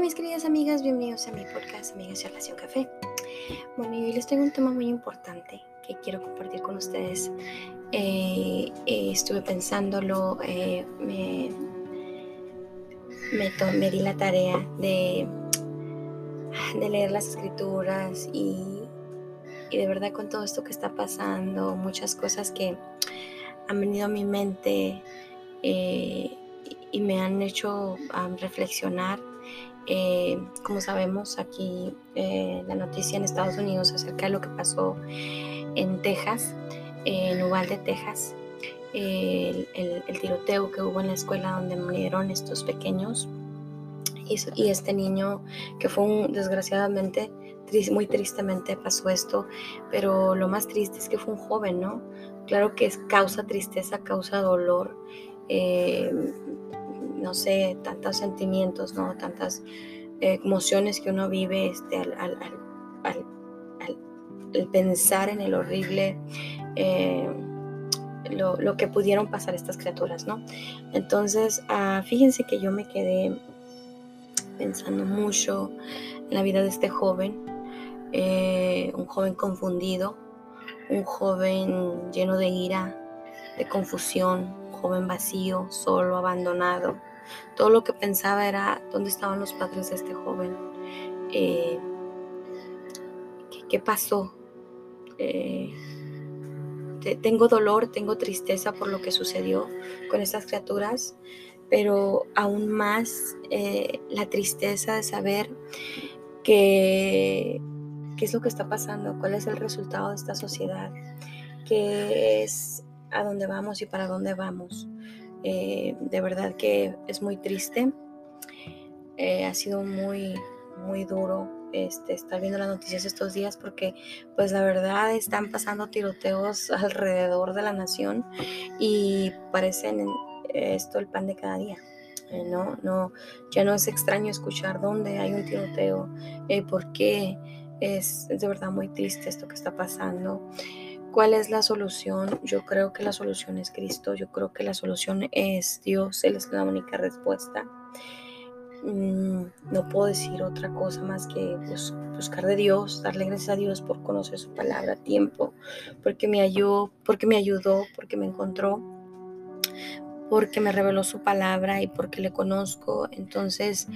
Mis queridas amigas, bienvenidos a mi podcast Amigas de Relación Café. Bueno, y hoy les tengo un tema muy importante que quiero compartir con ustedes. Eh, eh, estuve pensándolo, eh, me, me, di la tarea de, de leer las escrituras y, y de verdad con todo esto que está pasando, muchas cosas que han venido a mi mente y me han hecho reflexionar eh, como sabemos, aquí eh, la noticia en Estados Unidos acerca de lo que pasó en Texas, en Uvalde, Texas, el, tiroteo que hubo en la escuela donde murieron estos pequeños y, este niño que fue un, desgraciadamente, muy tristemente pasó esto, pero lo más triste es que fue un joven, ¿no? Claro que es causa tristeza, causa dolor. No sé, tantos sentimientos, ¿no? Tantas eh, emociones que uno vive este, al, pensar en el horrible, eh, lo, que pudieron pasar estas criaturas, ¿no? Entonces, ah, fíjense que yo me quedé pensando mucho en la vida de este joven, eh, un joven confundido, un joven lleno de ira, de confusión, un joven vacío, solo, abandonado, todo lo que pensaba era dónde estaban los padres de este joven. Eh, ¿qué, pasó? Eh, tengo dolor, tengo tristeza por lo que sucedió con estas criaturas, pero aún más eh, la tristeza de saber que, qué es lo que está pasando, cuál es el resultado de esta sociedad, qué es a dónde vamos y para dónde vamos. Eh, de verdad que es muy triste. Eh, ha sido muy, muy duro este, estar viendo las noticias estos días porque pues la verdad están pasando tiroteos alrededor de la nación y parecen esto el pan de cada día. Eh, no, no, ya no es extraño escuchar dónde hay un tiroteo, por qué es, es de verdad muy triste esto que está pasando. ¿Cuál es la solución? Yo creo que la solución es Cristo, yo creo que la solución es Dios, Él es la única respuesta. Mm, no puedo decir otra cosa más que buscar de Dios, darle gracias a Dios por conocer su palabra a tiempo, porque me ayudó, porque me ayudó, porque me encontró, porque me reveló su palabra y porque le conozco. Entonces,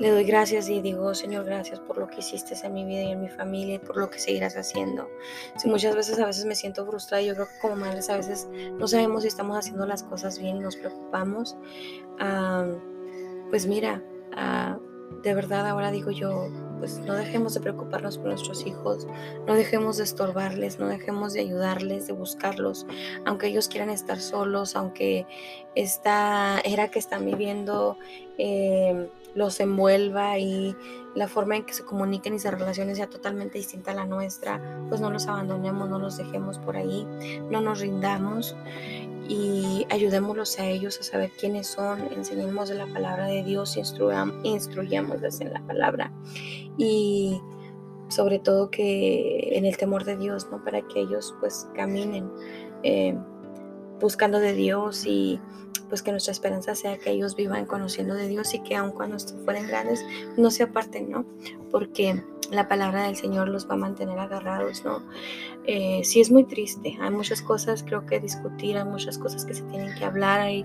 le doy gracias y digo, Señor, gracias por lo que hiciste en mi vida y en mi familia y por lo que seguirás haciendo. Si muchas veces a veces me siento frustrada, yo creo que como madres a veces no sabemos si estamos haciendo las cosas bien nos preocupamos. pues mira, ah, de verdad ahora digo yo, pues no dejemos de preocuparnos por nuestros hijos, no dejemos de estorbarles, no dejemos de ayudarles, de buscarlos, aunque ellos quieran estar solos, aunque esta era que están viviendo eh, los envuelva y la forma en que se comuniquen y se relacionen sea totalmente distinta a la nuestra, pues no los abandonemos, no los dejemos por ahí, no nos rindamos y ayudémoslos a ellos a saber quiénes son, enseñemos la palabra de Dios, instruyámosles en la palabra y sobre todo que en el temor de Dios, ¿no? Para que ellos pues caminen eh, buscando de Dios y pues que nuestra esperanza sea que ellos vivan conociendo de Dios y que aun cuando fueren grandes no se aparten, ¿no? Porque la palabra del Señor los va a mantener agarrados, ¿no? Eh, sí es muy triste, hay muchas cosas creo que discutir, hay muchas cosas que se tienen que hablar, hay,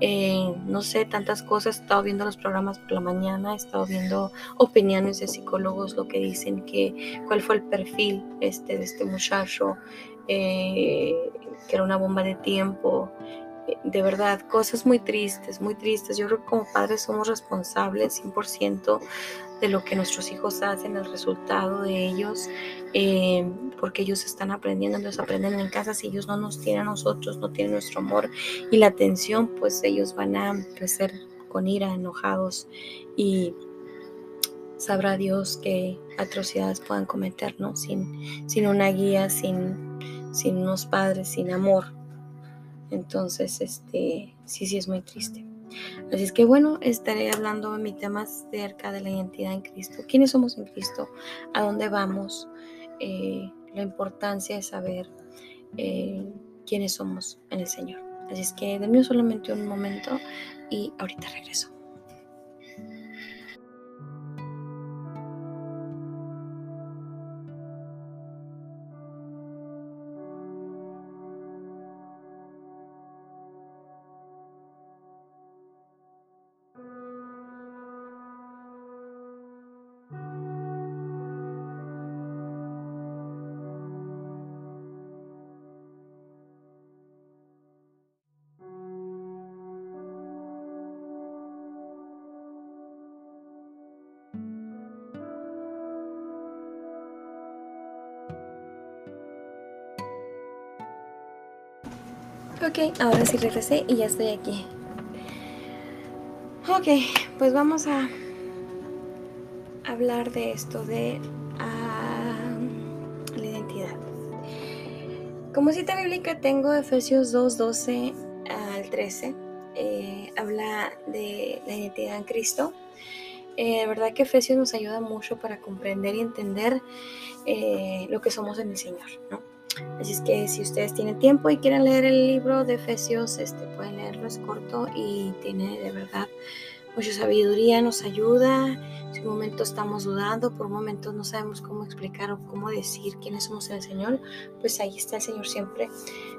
eh, no sé, tantas cosas, he estado viendo los programas por la mañana, he estado viendo opiniones de psicólogos, lo que dicen que cuál fue el perfil este, de este muchacho, eh, que era una bomba de tiempo, de verdad, cosas muy tristes, muy tristes. Yo creo que como padres somos responsables 100% de lo que nuestros hijos hacen, el resultado de ellos, eh, porque ellos están aprendiendo, ellos aprenden en casa, si ellos no nos tienen a nosotros, no tienen nuestro amor y la atención, pues ellos van a crecer con ira, enojados y sabrá Dios qué atrocidades puedan cometer, ¿no? Sin, sin una guía, sin, sin unos padres, sin amor. Entonces, este, sí, sí es muy triste. Así es que bueno, estaré hablando en mi tema acerca de la identidad en Cristo. ¿Quiénes somos en Cristo? ¿A dónde vamos? Eh, la importancia de saber eh, quiénes somos en el Señor. Así es que denme solamente un momento y ahorita regreso. Ok, ahora sí regresé y ya estoy aquí. Ok, pues vamos a hablar de esto de uh, la identidad. Como cita bíblica tengo Efesios 2, 12 al 13. Eh, habla de la identidad en Cristo. Eh, de verdad que Efesios nos ayuda mucho para comprender y entender eh, lo que somos en el Señor, ¿no? Así es que si ustedes tienen tiempo y quieren leer el libro de Efesios, este, pueden leerlo, es corto y tiene de verdad mucha sabiduría, nos ayuda. Si un momento estamos dudando, por momentos no sabemos cómo explicar o cómo decir quiénes somos el Señor, pues ahí está el Señor siempre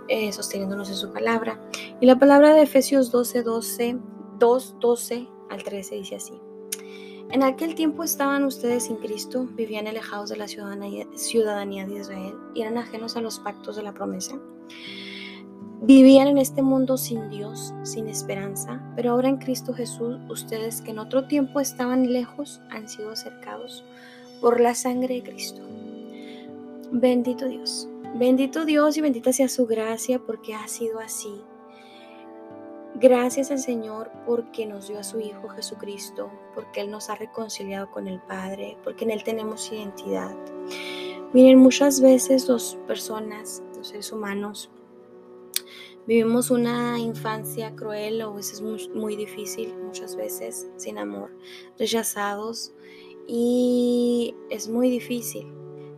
eh, sosteniéndonos en su palabra. Y la palabra de Efesios 12, 12, 2, 12 al 13 dice así. En aquel tiempo estaban ustedes sin Cristo, vivían alejados de la ciudadanía de Israel y eran ajenos a los pactos de la promesa. Vivían en este mundo sin Dios, sin esperanza, pero ahora en Cristo Jesús, ustedes que en otro tiempo estaban lejos, han sido acercados por la sangre de Cristo. Bendito Dios, bendito Dios y bendita sea su gracia porque ha sido así Gracias al Señor porque nos dio a su Hijo Jesucristo, porque Él nos ha reconciliado con el Padre, porque en Él tenemos identidad. Miren, muchas veces las personas, los seres humanos, vivimos una infancia cruel o a veces muy, muy difícil, muchas veces sin amor, rechazados y es muy difícil.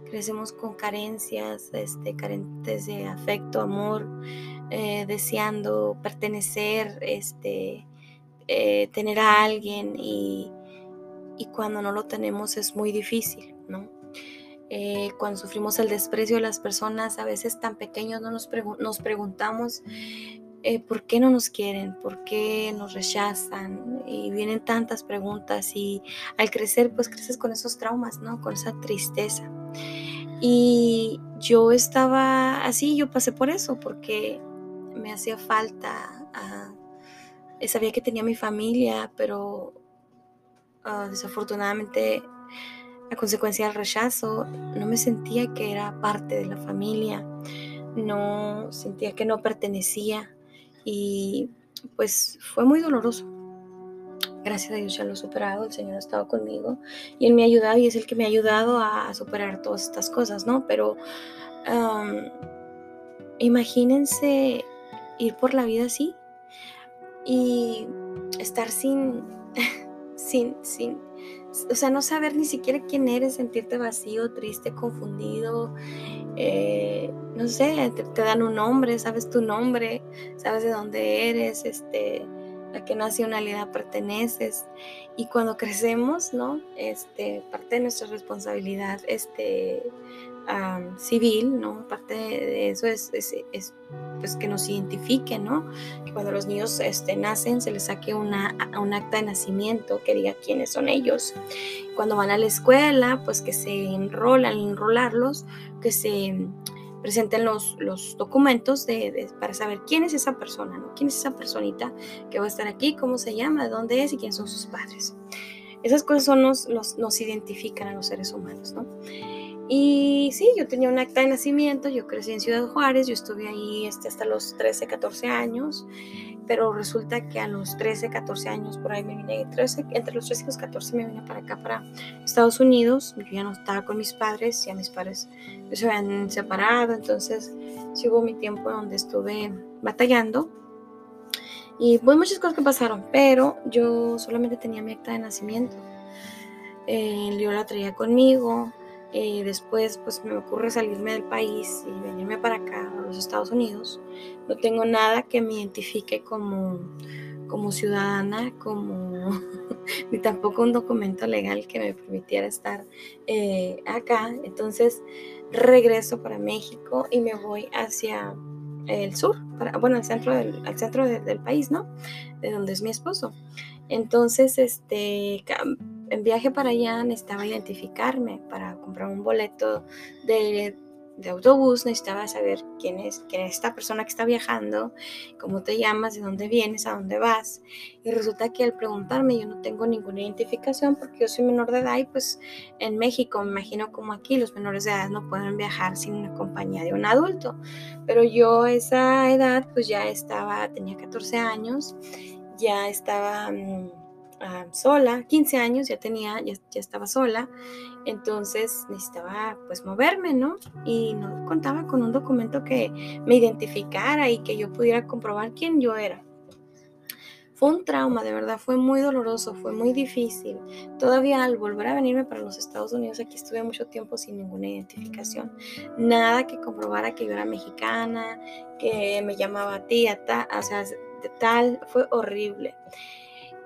Crecemos con carencias, este, carentes de afecto, amor, eh, deseando pertenecer, este, eh, tener a alguien y, cuando no lo tenemos es muy difícil, ¿no? Eh, cuando sufrimos el desprecio de las personas, a veces tan pequeños, no nos preguntamos por qué no nos quieren, por qué nos rechazan y vienen tantas preguntas y al crecer pues creces con esos traumas, ¿no? Con esa tristeza. Y yo estaba así, yo pasé por eso porque me hacía falta. Ah, sabía que tenía mi familia, pero ah, desafortunadamente a consecuencia del rechazo no me sentía que era parte de la familia, no sentía que no pertenecía y pues fue muy doloroso. Gracias a Dios ya lo he superado, el Señor ha estado conmigo y Él me ha ayudado y es el que me ha ayudado a, superar todas estas cosas, ¿no? Pero imagínense ir por la vida así y estar sin, sin, sin, o sea, no saber ni siquiera quién eres, sentirte vacío, triste, confundido, eh, no sé, te, dan un nombre, sabes tu nombre, sabes de dónde eres, este, a qué nacionalidad perteneces y cuando crecemos, ¿no? Este, parte de nuestra responsabilidad, este, civil, ¿no? Parte de eso es, es, pues que nos identifique, ¿no? Que cuando los niños este, nacen se les saque una, un acta de nacimiento que diga quiénes son ellos. Cuando van a la escuela, pues que se enrolan, enrolarlos, que se presenten los, los documentos de, para saber quién es esa persona, ¿no? ¿Quién es esa personita que va a estar aquí? ¿Cómo se llama? ¿De dónde es? ¿Y quiénes son sus padres? Esas cosas son nos, nos identifican a los seres humanos, ¿no? Y sí, yo tenía un acta de nacimiento, yo crecí en Ciudad Juárez, yo estuve ahí este, hasta los 13, 14 años, pero resulta que a los 13, 14 años, por ahí me vine, 13, entre los 13 y los 14 me vine para acá, para Estados Unidos, yo ya no estaba con mis padres, ya mis padres se habían separado, entonces sí hubo mi tiempo donde estuve batallando. Y pues muchas cosas que pasaron, pero yo solamente tenía mi acta de nacimiento. Eh, yo la traía conmigo, eh, después pues me ocurre salirme del país y venirme para acá, a los Estados Unidos. No tengo nada que me identifique como, como ciudadana, como ni tampoco un documento legal que me permitiera estar eh, acá. Entonces regreso para México y me voy hacia el sur, para, bueno, al centro, del, al centro del país, ¿no? De donde es mi esposo. Entonces, este, en viaje para allá necesitaba identificarme para comprar un boleto de de autobús, necesitaba saber quién es, quién es esta persona que está viajando, cómo te llamas, de dónde vienes, a dónde vas. Y resulta que al preguntarme yo no tengo ninguna identificación porque yo soy menor de edad y pues en México, me imagino como aquí, los menores de edad no pueden viajar sin una compañía de un adulto. Pero yo esa edad pues ya estaba, tenía 14 años, ya estaba... Mm, Ah, sola, 15 años, ya tenía, ya, estaba sola, entonces necesitaba pues moverme, ¿no? Y no contaba con un documento que me identificara y que yo pudiera comprobar quién yo era. Fue un trauma, de verdad, fue muy doloroso, fue muy difícil. Todavía al volver a venirme para los Estados Unidos, aquí estuve mucho tiempo sin ninguna identificación. Nada que comprobara que yo era mexicana, que me llamaba tía, o sea, tal, fue horrible.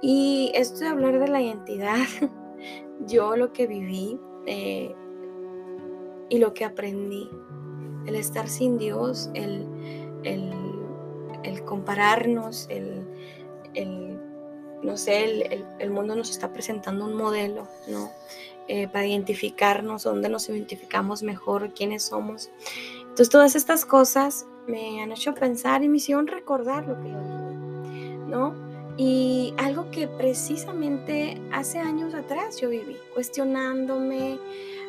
Y esto de hablar de la identidad, yo lo que viví eh, y lo que aprendí, el estar sin Dios, el, el, compararnos, el, no sé, el, mundo nos está presentando un modelo, ¿no? Eh, para identificarnos, dónde nos identificamos mejor, quiénes somos. Entonces todas estas cosas me han hecho pensar y me hicieron recordar lo que yo viví, ¿no? Y algo que precisamente hace años atrás yo viví, cuestionándome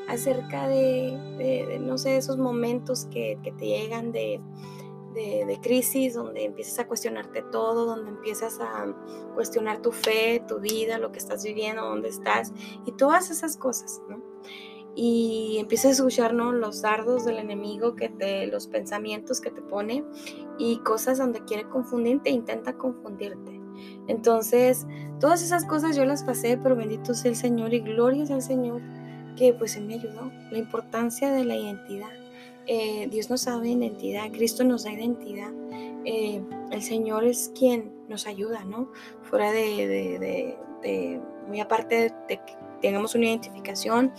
acerca de, no sé, esos momentos que, te llegan de, crisis, donde empiezas a cuestionarte todo, donde empiezas a cuestionar tu fe, tu vida, lo que estás viviendo, dónde estás y todas esas cosas, ¿no? Y empiezas a escuchar ¿no? los dardos del enemigo, que te, los pensamientos que te pone y cosas donde quiere confundirte, intenta confundirte. Entonces, todas esas cosas yo las pasé, pero bendito sea el Señor y gloria el Señor que pues Él me ayudó. La importancia de la identidad. Eh, Dios nos da identidad, Cristo nos da identidad. Eh, el Señor es quien nos ayuda, ¿no? Fuera de, muy aparte de que tengamos una identificación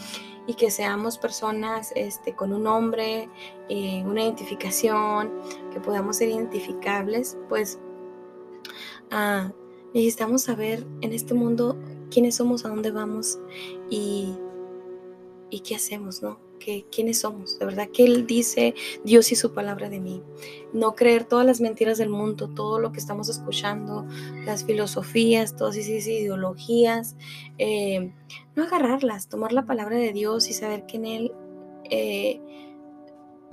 y que seamos personas este, con un nombre, eh, una identificación, que podamos ser identificables, pues ah, Necesitamos saber en este mundo quiénes somos, a dónde vamos y, y qué hacemos, ¿no? ¿Qué, quiénes somos, de verdad, que Él dice Dios y su palabra de mí. No creer todas las mentiras del mundo, todo lo que estamos escuchando, las filosofías, todas esas ideologías, eh, no agarrarlas, tomar la palabra de Dios y saber que en Él eh,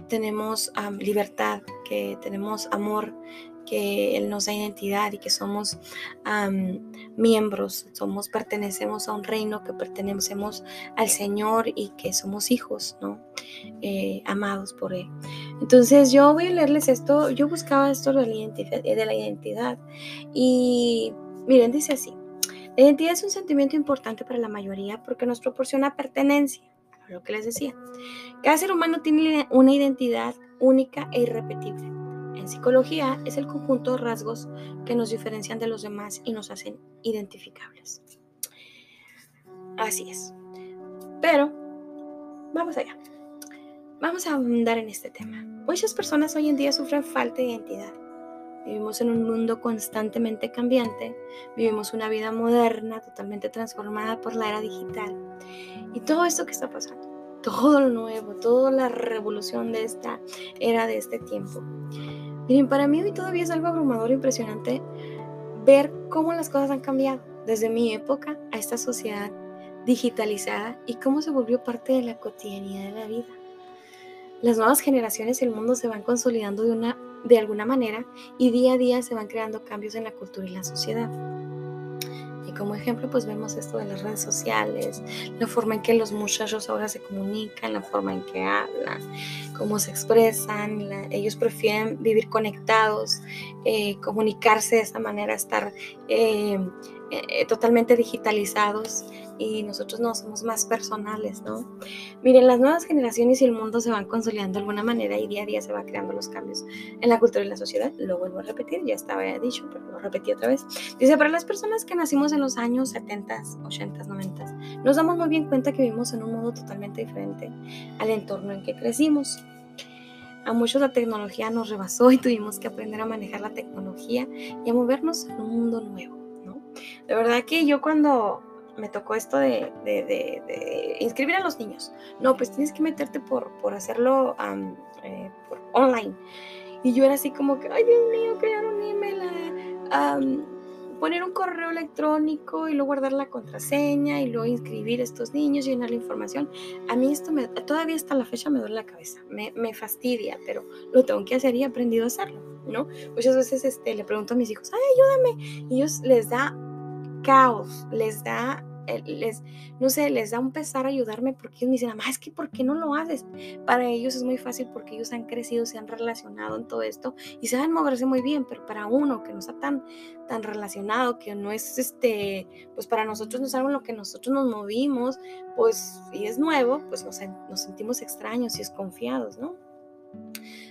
tenemos libertad, que tenemos amor, que Él nos da identidad y que somos miembros, somos, pertenecemos a un reino, que pertenecemos al Señor y que somos hijos, ¿no? Eh, amados por Él. Entonces yo voy a leerles esto, yo buscaba esto de la identidad, de la identidad y miren, dice así, la identidad es un sentimiento importante para la mayoría porque nos proporciona pertenencia, lo que les decía. Cada ser humano tiene una identidad única e irrepetible. Psicología es el conjunto de rasgos que nos diferencian de los demás y nos hacen identificables. Así es. Pero, vamos allá. Vamos a andar en este tema. Muchas personas hoy en día sufren falta de identidad. Vivimos en un mundo constantemente cambiante, vivimos una vida moderna totalmente transformada por la era digital. Y todo esto que está pasando, todo lo nuevo, toda la revolución de esta era, de este tiempo, Miren, para mí hoy todavía es algo abrumador e impresionante ver cómo las cosas han cambiado desde mi época a esta sociedad digitalizada y cómo se volvió parte de la cotidianidad de la vida. Las nuevas generaciones y el mundo se van consolidando de, una, de alguna manera y día a día se van creando cambios en la cultura y la sociedad. Y como ejemplo, pues vemos esto de las redes sociales, la forma en que los muchachos ahora se comunican, la forma en que hablan, cómo se expresan. ellos prefieren vivir conectados, eh, comunicarse de esta manera, estar eh, eh, totalmente digitalizados y nosotros no somos más personales, ¿no? Miren, las nuevas generaciones y el mundo se van consolidando de alguna manera y día a día se van creando los cambios en la cultura y la sociedad. Lo vuelvo a repetir, ya estaba dicho, pero lo repetí otra vez. Dice, para las personas que nacimos en los años 70, 80, 90, nos damos muy bien cuenta que vivimos en un mundo totalmente diferente al entorno en que crecimos. A muchos la tecnología nos rebasó y tuvimos que aprender a manejar la tecnología y a movernos en un mundo nuevo, ¿no? De verdad que yo cuando me tocó esto de, inscribir a los niños. No, pues tienes que meterte por, por hacerlo eh, por online. Y yo era así como que, ay Dios mío, crear un email, poner un correo electrónico y luego guardar la contraseña y luego inscribir a estos niños, llenar la información. A mí esto me, todavía hasta la fecha me duele la cabeza, me, me fastidia, pero lo tengo que hacer y he aprendido a hacerlo, ¿no? Muchas veces este, le pregunto a mis hijos, ay, ayúdame. Y ellos les da caos, les da eh, les, no sé, les da un pesar ayudarme porque ellos me dicen, es que ¿por qué no lo haces? Para ellos es muy fácil porque ellos han crecido, se han relacionado en todo esto y saben moverse muy bien, pero para uno que no está tan, tan relacionado, que no es este, pues para nosotros no es algo en lo que nosotros nos movimos, pues y es nuevo, pues nos, nos sentimos extraños y desconfiados, ¿no?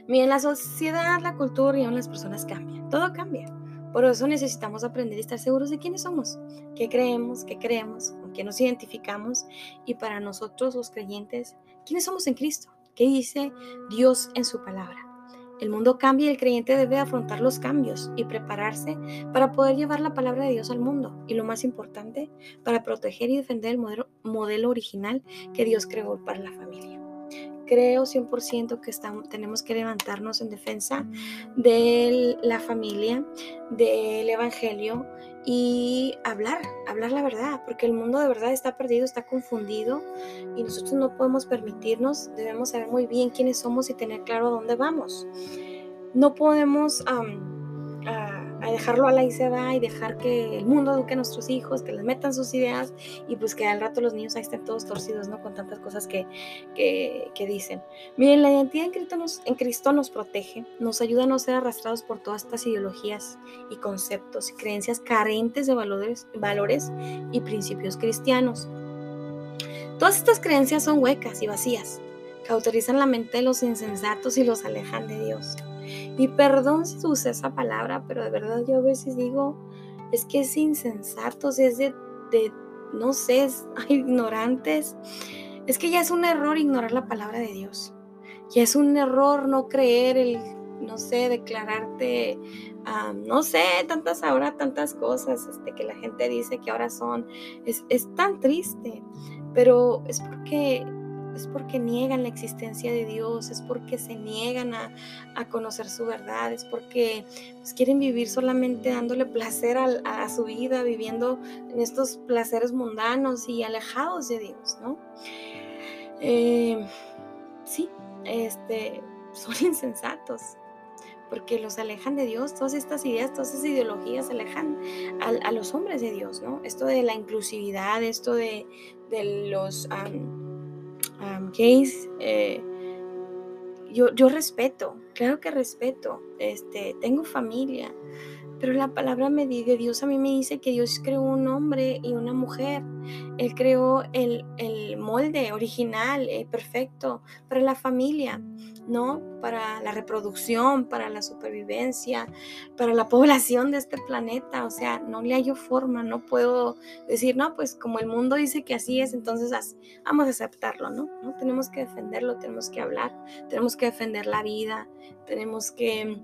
Miren, la sociedad, la cultura y aún las personas cambian, todo cambia. Por eso necesitamos aprender y estar seguros de quiénes somos, qué creemos, qué creemos, con qué nos identificamos y para nosotros los creyentes, quiénes somos en Cristo, qué dice Dios en su palabra. El mundo cambia y el creyente debe afrontar los cambios y prepararse para poder llevar la palabra de Dios al mundo y lo más importante, para proteger y defender el modelo, modelo original que Dios creó para la familia creo 100% que estamos, tenemos que levantarnos en defensa de la familia, del Evangelio y hablar, hablar la verdad, porque el mundo de verdad está perdido, está confundido y nosotros no podemos permitirnos, debemos saber muy bien quiénes somos y tener claro a dónde vamos. No podemos dejarlo a la y se va y dejar que el mundo eduque a nuestros hijos, que les metan sus ideas y pues que al rato los niños ahí estén todos torcidos, ¿no? Con tantas cosas que, que, dicen. Miren, la identidad en Cristo, nos, en Cristo nos protege, nos ayuda a no ser arrastrados por todas estas ideologías y conceptos y creencias carentes de valores, valores y principios cristianos. Todas estas creencias son huecas y vacías, cauterizan la mente de los insensatos y los alejan de Dios. Y perdón si usé esa palabra, pero de verdad yo a veces digo, es que es insensatos, es de, no sé, es, ignorantes. Es que ya es un error ignorar la palabra de Dios. Ya es un error no creer el, no sé, declararte, no sé, tantas ahora, tantas cosas este, que la gente dice que ahora son. Es, es tan triste, pero es porque es porque niegan la existencia de Dios, es porque se niegan a, conocer su verdad, es porque pues, quieren vivir solamente dándole placer a, su vida, viviendo en estos placeres mundanos y alejados de Dios, ¿no? Eh, sí, este, son insensatos porque los alejan de Dios, todas estas ideas, todas estas ideologías alejan a, los hombres de Dios, ¿no? Esto de la inclusividad, esto de, los gays, eh, yo, yo respeto, claro que respeto, este, tengo familia, pero la palabra de Dios a mí me dice que Dios creó un hombre y una mujer. Él creó el, molde original, eh, perfecto, para la familia, ¿no? Para la reproducción, para la supervivencia, para la población de este planeta. O sea, no le hallo forma, no puedo decir, no, pues como el mundo dice que así es, entonces vamos a aceptarlo, ¿no? ¿no? Tenemos que defenderlo, tenemos que hablar, tenemos que defender la vida, tenemos que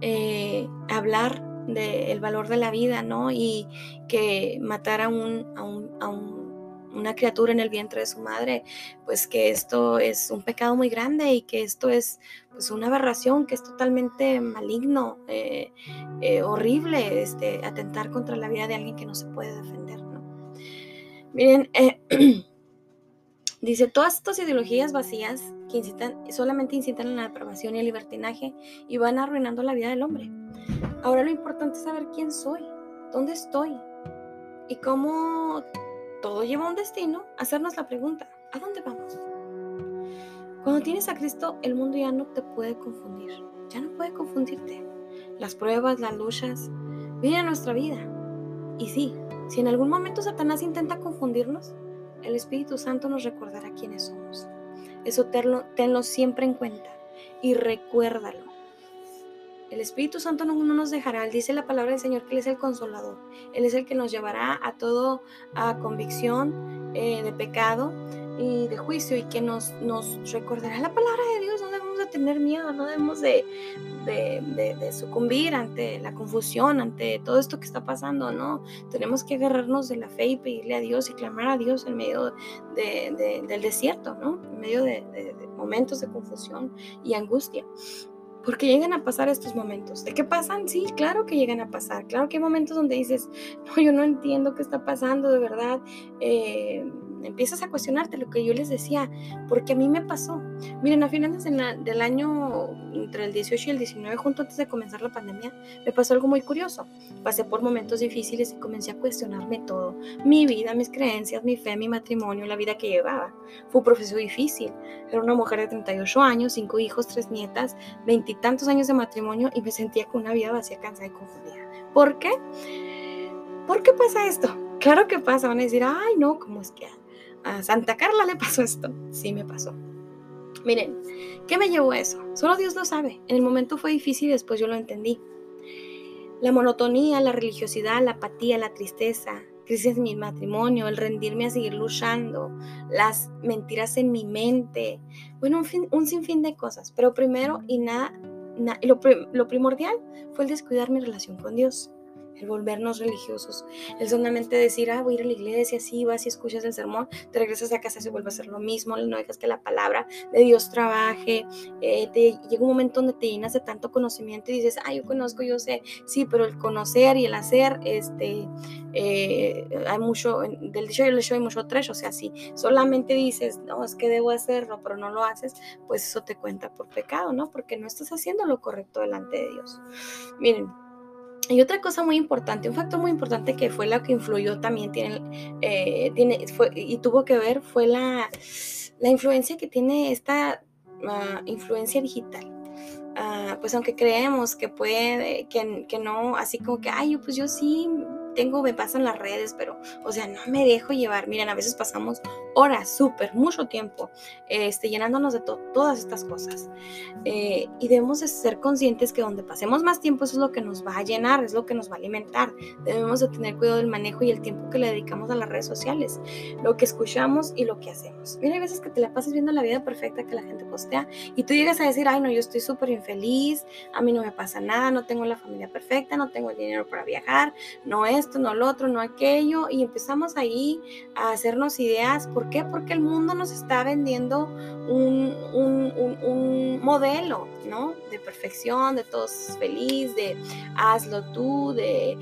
eh, hablar del valor de la vida, ¿no? Y que matar a, un, a, una criatura en el vientre de su madre, pues que esto es un pecado muy grande y que esto es pues una aberración, que es totalmente maligno, eh, eh, horrible, este, atentar contra la vida de alguien que no se puede defender, ¿no? Miren, Dice, todas estas ideologías vacías que incitan, solamente incitan a la depravación y el libertinaje y van arruinando la vida del hombre. Ahora lo importante es saber quién soy, dónde estoy y cómo todo lleva a un destino, hacernos la pregunta, ¿a dónde vamos? Cuando tienes a Cristo, el mundo ya no te puede confundir, ya no puede confundirte. Las pruebas, las luchas, vienen a nuestra vida. Y sí, si en algún momento Satanás intenta confundirnos, el Espíritu Santo nos recordará quiénes somos. Eso tenlo, siempre en cuenta y recuérdalo. El Espíritu Santo no, nos dejará. dice la palabra del Señor que Él es el consolador. Él es el que nos llevará a todo, a convicción eh, de pecado y de juicio y que nos, nos recordará la palabra de Dios, tener miedo, no debemos de, de, sucumbir ante la confusión, ante todo esto que está pasando, ¿no? Tenemos que agarrarnos de la fe y pedirle a Dios y clamar a Dios en medio del desierto, ¿no? En medio de momentos de confusión y angustia. Porque llegan a pasar estos momentos. ¿De qué pasan? Sí, claro que llegan a pasar. Claro que hay momentos donde dices, no, yo no entiendo qué está pasando, de verdad. Eh, empiezas a cuestionarte lo que yo les decía, porque a mí me pasó. Miren, a finales del año, entre el 18 y el 19, junto antes de comenzar la pandemia, me pasó algo muy curioso. Pasé por momentos difíciles y comencé a cuestionarme todo. Mi vida, mis creencias, mi fe, mi matrimonio, la vida que llevaba. Fue un proceso difícil. Era una mujer de 38 años, cinco hijos, tres nietas, veintitantos años de matrimonio y me sentía con una vida vacía, cansada y confundida. ¿Por qué? ¿Por qué pasa esto? Claro que pasa, van a decir, ay no, ¿cómo es que a Santa Carla le pasó esto. Sí me pasó. Miren, ¿qué me llevó a eso? Solo Dios lo sabe. En el momento fue difícil después yo lo entendí. La monotonía, la religiosidad, la apatía, la tristeza, crisis en mi matrimonio, el rendirme a seguir luchando, las mentiras en mi mente, bueno, un, fin, un sinfín de cosas. Pero primero y nada, lo, lo primordial fue el descuidar mi relación con Dios el volvernos religiosos, el solamente decir, ah, voy a ir a la iglesia, sí, vas y escuchas el sermón, te regresas a casa y se vuelve a hacer lo mismo, no dejas que la palabra de Dios trabaje, eh, te, llega un momento donde te llenas de tanto conocimiento y dices, ah, yo conozco, yo sé, sí, pero el conocer y el hacer, este, eh, hay mucho, del dicho y el hecho hay mucho trecho, o sea, si solamente dices, no, es que debo hacerlo, pero no lo haces, pues eso te cuenta por pecado, ¿no? Porque no estás haciendo lo correcto delante de Dios. Miren, y otra cosa muy importante, un factor muy importante que fue la que influyó también tiene, eh, tiene fue, y tuvo que ver fue la, la influencia que tiene esta uh, influencia digital. Uh, pues aunque creemos que puede, que, que, no, así como que, ay, pues yo sí tengo, me pasan las redes, pero, o sea, no me dejo llevar. Miren, a veces pasamos horas, súper, mucho tiempo, este, llenándonos de todas estas cosas. Eh, y debemos de ser conscientes que donde pasemos más tiempo, eso es lo que nos va a llenar, es lo que nos va a alimentar. Debemos de tener cuidado del manejo y el tiempo que le dedicamos a las redes sociales, lo que escuchamos y lo que hacemos. Mira, hay veces que te la pasas viendo la vida perfecta que la gente postea y tú llegas a decir, ay, no, yo estoy súper infeliz, a mí no me pasa nada, no tengo la familia perfecta, no tengo el dinero para viajar, no esto, no lo otro, no aquello, y empezamos ahí a hacernos ideas ¿Por qué? Porque el mundo nos está vendiendo un, modelo, ¿no? De perfección, de todos feliz, de hazlo tú, de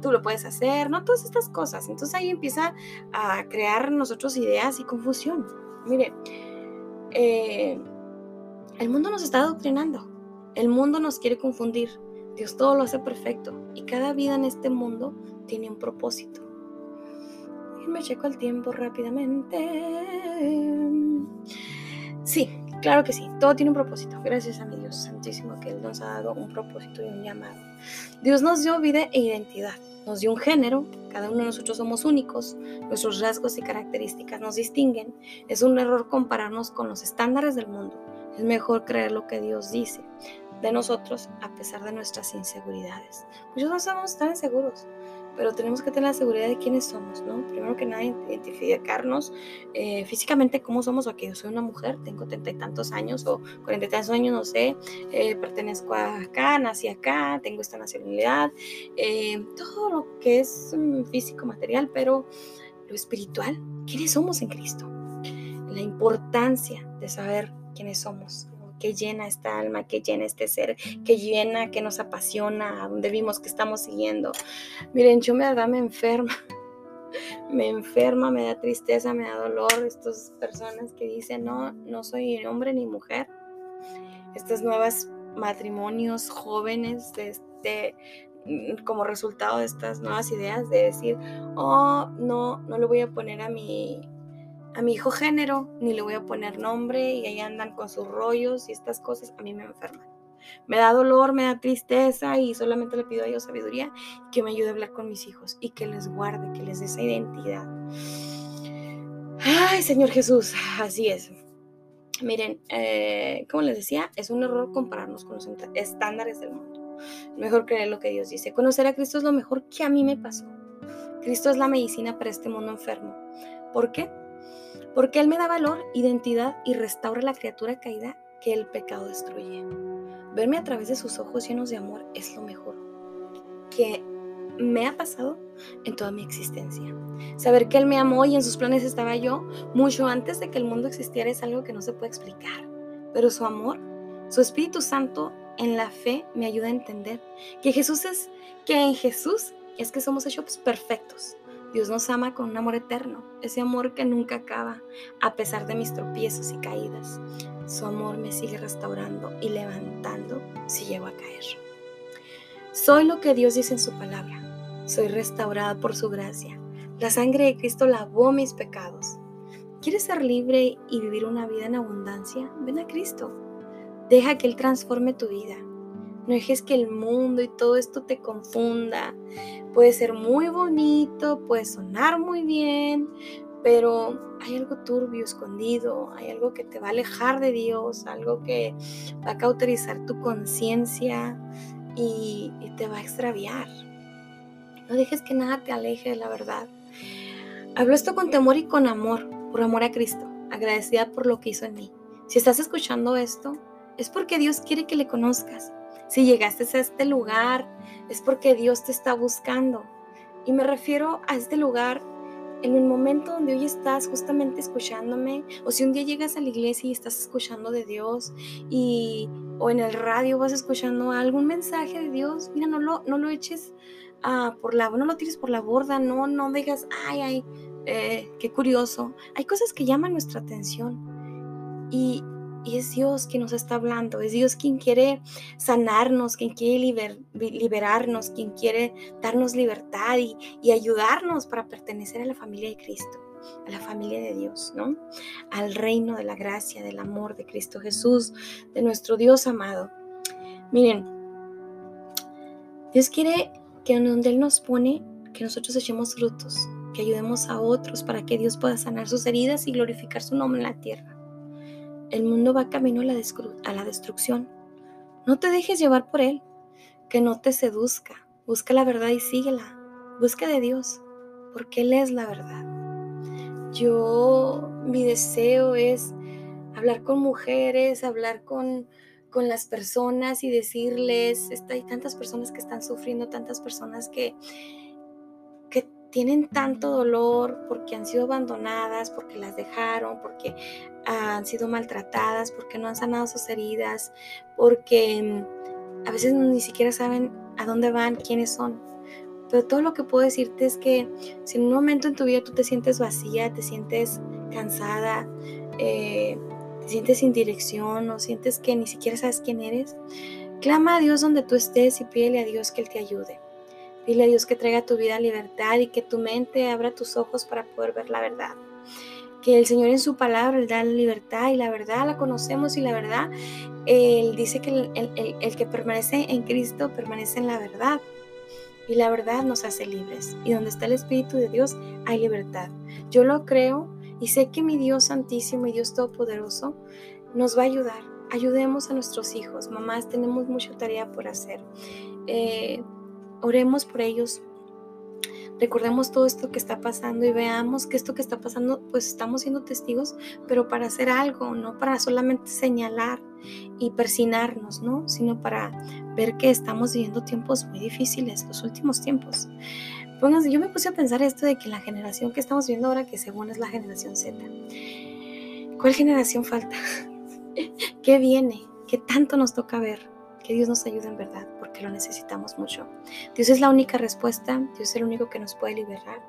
tú lo puedes hacer, ¿no? Todas estas cosas. Entonces ahí empieza a crear nosotros ideas y confusión. Mire, eh, el mundo nos está adoctrinando, el mundo nos quiere confundir. Dios todo lo hace perfecto y cada vida en este mundo tiene un propósito me checo el tiempo rápidamente. Sí, claro que sí, todo tiene un propósito. Gracias a mi Dios Santísimo que Él nos ha dado un propósito y un llamado. Dios nos dio vida e identidad, nos dio un género, cada uno de nosotros somos únicos, nuestros rasgos y características nos distinguen. Es un error compararnos con los estándares del mundo. Es mejor creer lo que Dios dice de nosotros a pesar de nuestras inseguridades. Muchos no estamos tan seguros pero tenemos que tener la seguridad de quiénes somos, ¿no? Primero que nada, identificarnos eh, físicamente cómo somos, o que yo soy una mujer, tengo treinta y tantos años o cuarenta y tantos años, no sé, eh, pertenezco acá, nací acá, tengo esta nacionalidad, eh, todo lo que es mm, físico, material, pero lo espiritual, ¿quiénes somos en Cristo? La importancia de saber quiénes somos que llena esta alma, que llena este ser, que llena, que nos apasiona, a donde vimos que estamos siguiendo. Miren, yo me da, me enferma, me enferma, me da tristeza, me da dolor estas personas que dicen, no, no soy hombre ni mujer. Estas nuevas matrimonios jóvenes este como resultado de estas nuevas ideas de decir, oh, no, no le voy a poner a mi, a mi hijo género, ni le voy a poner nombre y ahí andan con sus rollos y estas cosas, a mí me enferman. Me da dolor, me da tristeza y solamente le pido a Dios sabiduría que me ayude a hablar con mis hijos y que les guarde, que les dé esa identidad. Ay, Señor Jesús, así es. Miren, eh, como les decía, es un error compararnos con los estándares del mundo. Mejor creer lo que Dios dice. Conocer a Cristo es lo mejor que a mí me pasó. Cristo es la medicina para este mundo enfermo. ¿Por qué? Porque Él me da valor, identidad y restaura la criatura caída que el pecado destruye. Verme a través de sus ojos llenos de amor es lo mejor que me ha pasado en toda mi existencia. Saber que Él me amó y en sus planes estaba yo mucho antes de que el mundo existiera es algo que no se puede explicar. Pero su amor, su Espíritu Santo en la fe me ayuda a entender que Jesús es, que en Jesús es que somos hechos perfectos. Dios nos ama con un amor eterno, ese amor que nunca acaba, a pesar de mis tropiezos y caídas. Su amor me sigue restaurando y levantando si llego a caer. Soy lo que Dios dice en su palabra. Soy restaurada por su gracia. La sangre de Cristo lavó mis pecados. ¿Quieres ser libre y vivir una vida en abundancia? Ven a Cristo. Deja que Él transforme tu vida. No dejes que el mundo y todo esto te confunda. Puede ser muy bonito, puede sonar muy bien, pero hay algo turbio escondido, hay algo que te va a alejar de Dios, algo que va a cauterizar tu conciencia y, te va a extraviar. No dejes que nada te aleje de la verdad. Hablo esto con temor y con amor, por amor a Cristo, agradecida por lo que hizo en mí. Si estás escuchando esto, es porque Dios quiere que le conozcas. Si llegaste a este lugar, es porque Dios te está buscando. Y me refiero a este lugar en el momento donde hoy estás justamente escuchándome, o si un día llegas a la iglesia y estás escuchando de Dios, y, o en el radio vas escuchando algún mensaje de Dios, mira, no lo, no lo eches uh, por la, no lo tires por la borda, no, no digas, ay, ay, eh, qué curioso. Hay cosas que llaman nuestra atención. Y, y es Dios quien nos está hablando, es Dios quien quiere sanarnos, quien quiere liberarnos, quien quiere darnos libertad y, y, ayudarnos para pertenecer a la familia de Cristo, a la familia de Dios, ¿no? Al reino de la gracia, del amor de Cristo Jesús, de nuestro Dios amado. Miren, Dios quiere que donde Él nos pone, que nosotros echemos frutos, que ayudemos a otros para que Dios pueda sanar sus heridas y glorificar su nombre en la tierra. El mundo va camino a la, a la destrucción. No te dejes llevar por él, que no te seduzca. Busca la verdad y síguela. Busca de Dios, porque Él es la verdad. Yo, mi deseo es hablar con mujeres, hablar con, con las personas y decirles, hay tantas personas que están sufriendo, tantas personas que, que tienen tanto dolor porque han sido abandonadas, porque las dejaron, porque han sido maltratadas, porque no han sanado sus heridas, porque mm, a veces ni siquiera saben a dónde van, quiénes son. Pero todo lo que puedo decirte es que si en un momento en tu vida tú te sientes vacía, te sientes cansada, eh, te sientes sin dirección o sientes que ni siquiera sabes quién eres, clama a Dios donde tú estés y pídele a Dios que Él te ayude. Dile a Dios que traiga tu vida libertad y que tu mente abra tus ojos para poder ver la verdad que el Señor en su palabra le da libertad y la verdad la conocemos y la verdad, Él dice que el, que permanece en Cristo permanece en la verdad y la verdad nos hace libres. Y donde está el Espíritu de Dios hay libertad. Yo lo creo y sé que mi Dios Santísimo y Dios Todopoderoso nos va a ayudar. Ayudemos a nuestros hijos. Mamás, tenemos mucha tarea por hacer. Eh, oremos por ellos, recordemos todo esto que está pasando y veamos que esto que está pasando, pues estamos siendo testigos, pero para hacer algo, no para solamente señalar y persinarnos, ¿no? Sino para ver que estamos viviendo tiempos muy difíciles, los últimos tiempos. Pónganse, yo me puse a pensar esto de que la generación que estamos viendo ahora, que según es la generación Z, ¿cuál generación falta? ¿Qué viene? ¿Qué tanto nos toca ver? Que Dios nos ayude en verdad, porque lo necesitamos mucho. Dios es la única respuesta, Dios es el único que nos puede liberar,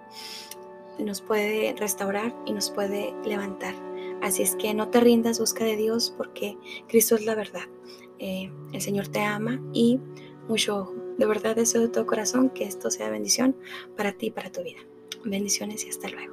nos puede restaurar y nos puede levantar. Así es que no te rindas, busca de Dios porque Cristo es la verdad. Eh, el Señor te ama y mucho ojo. De verdad deseo de todo corazón que esto sea bendición para ti y para tu vida. Bendiciones y hasta luego.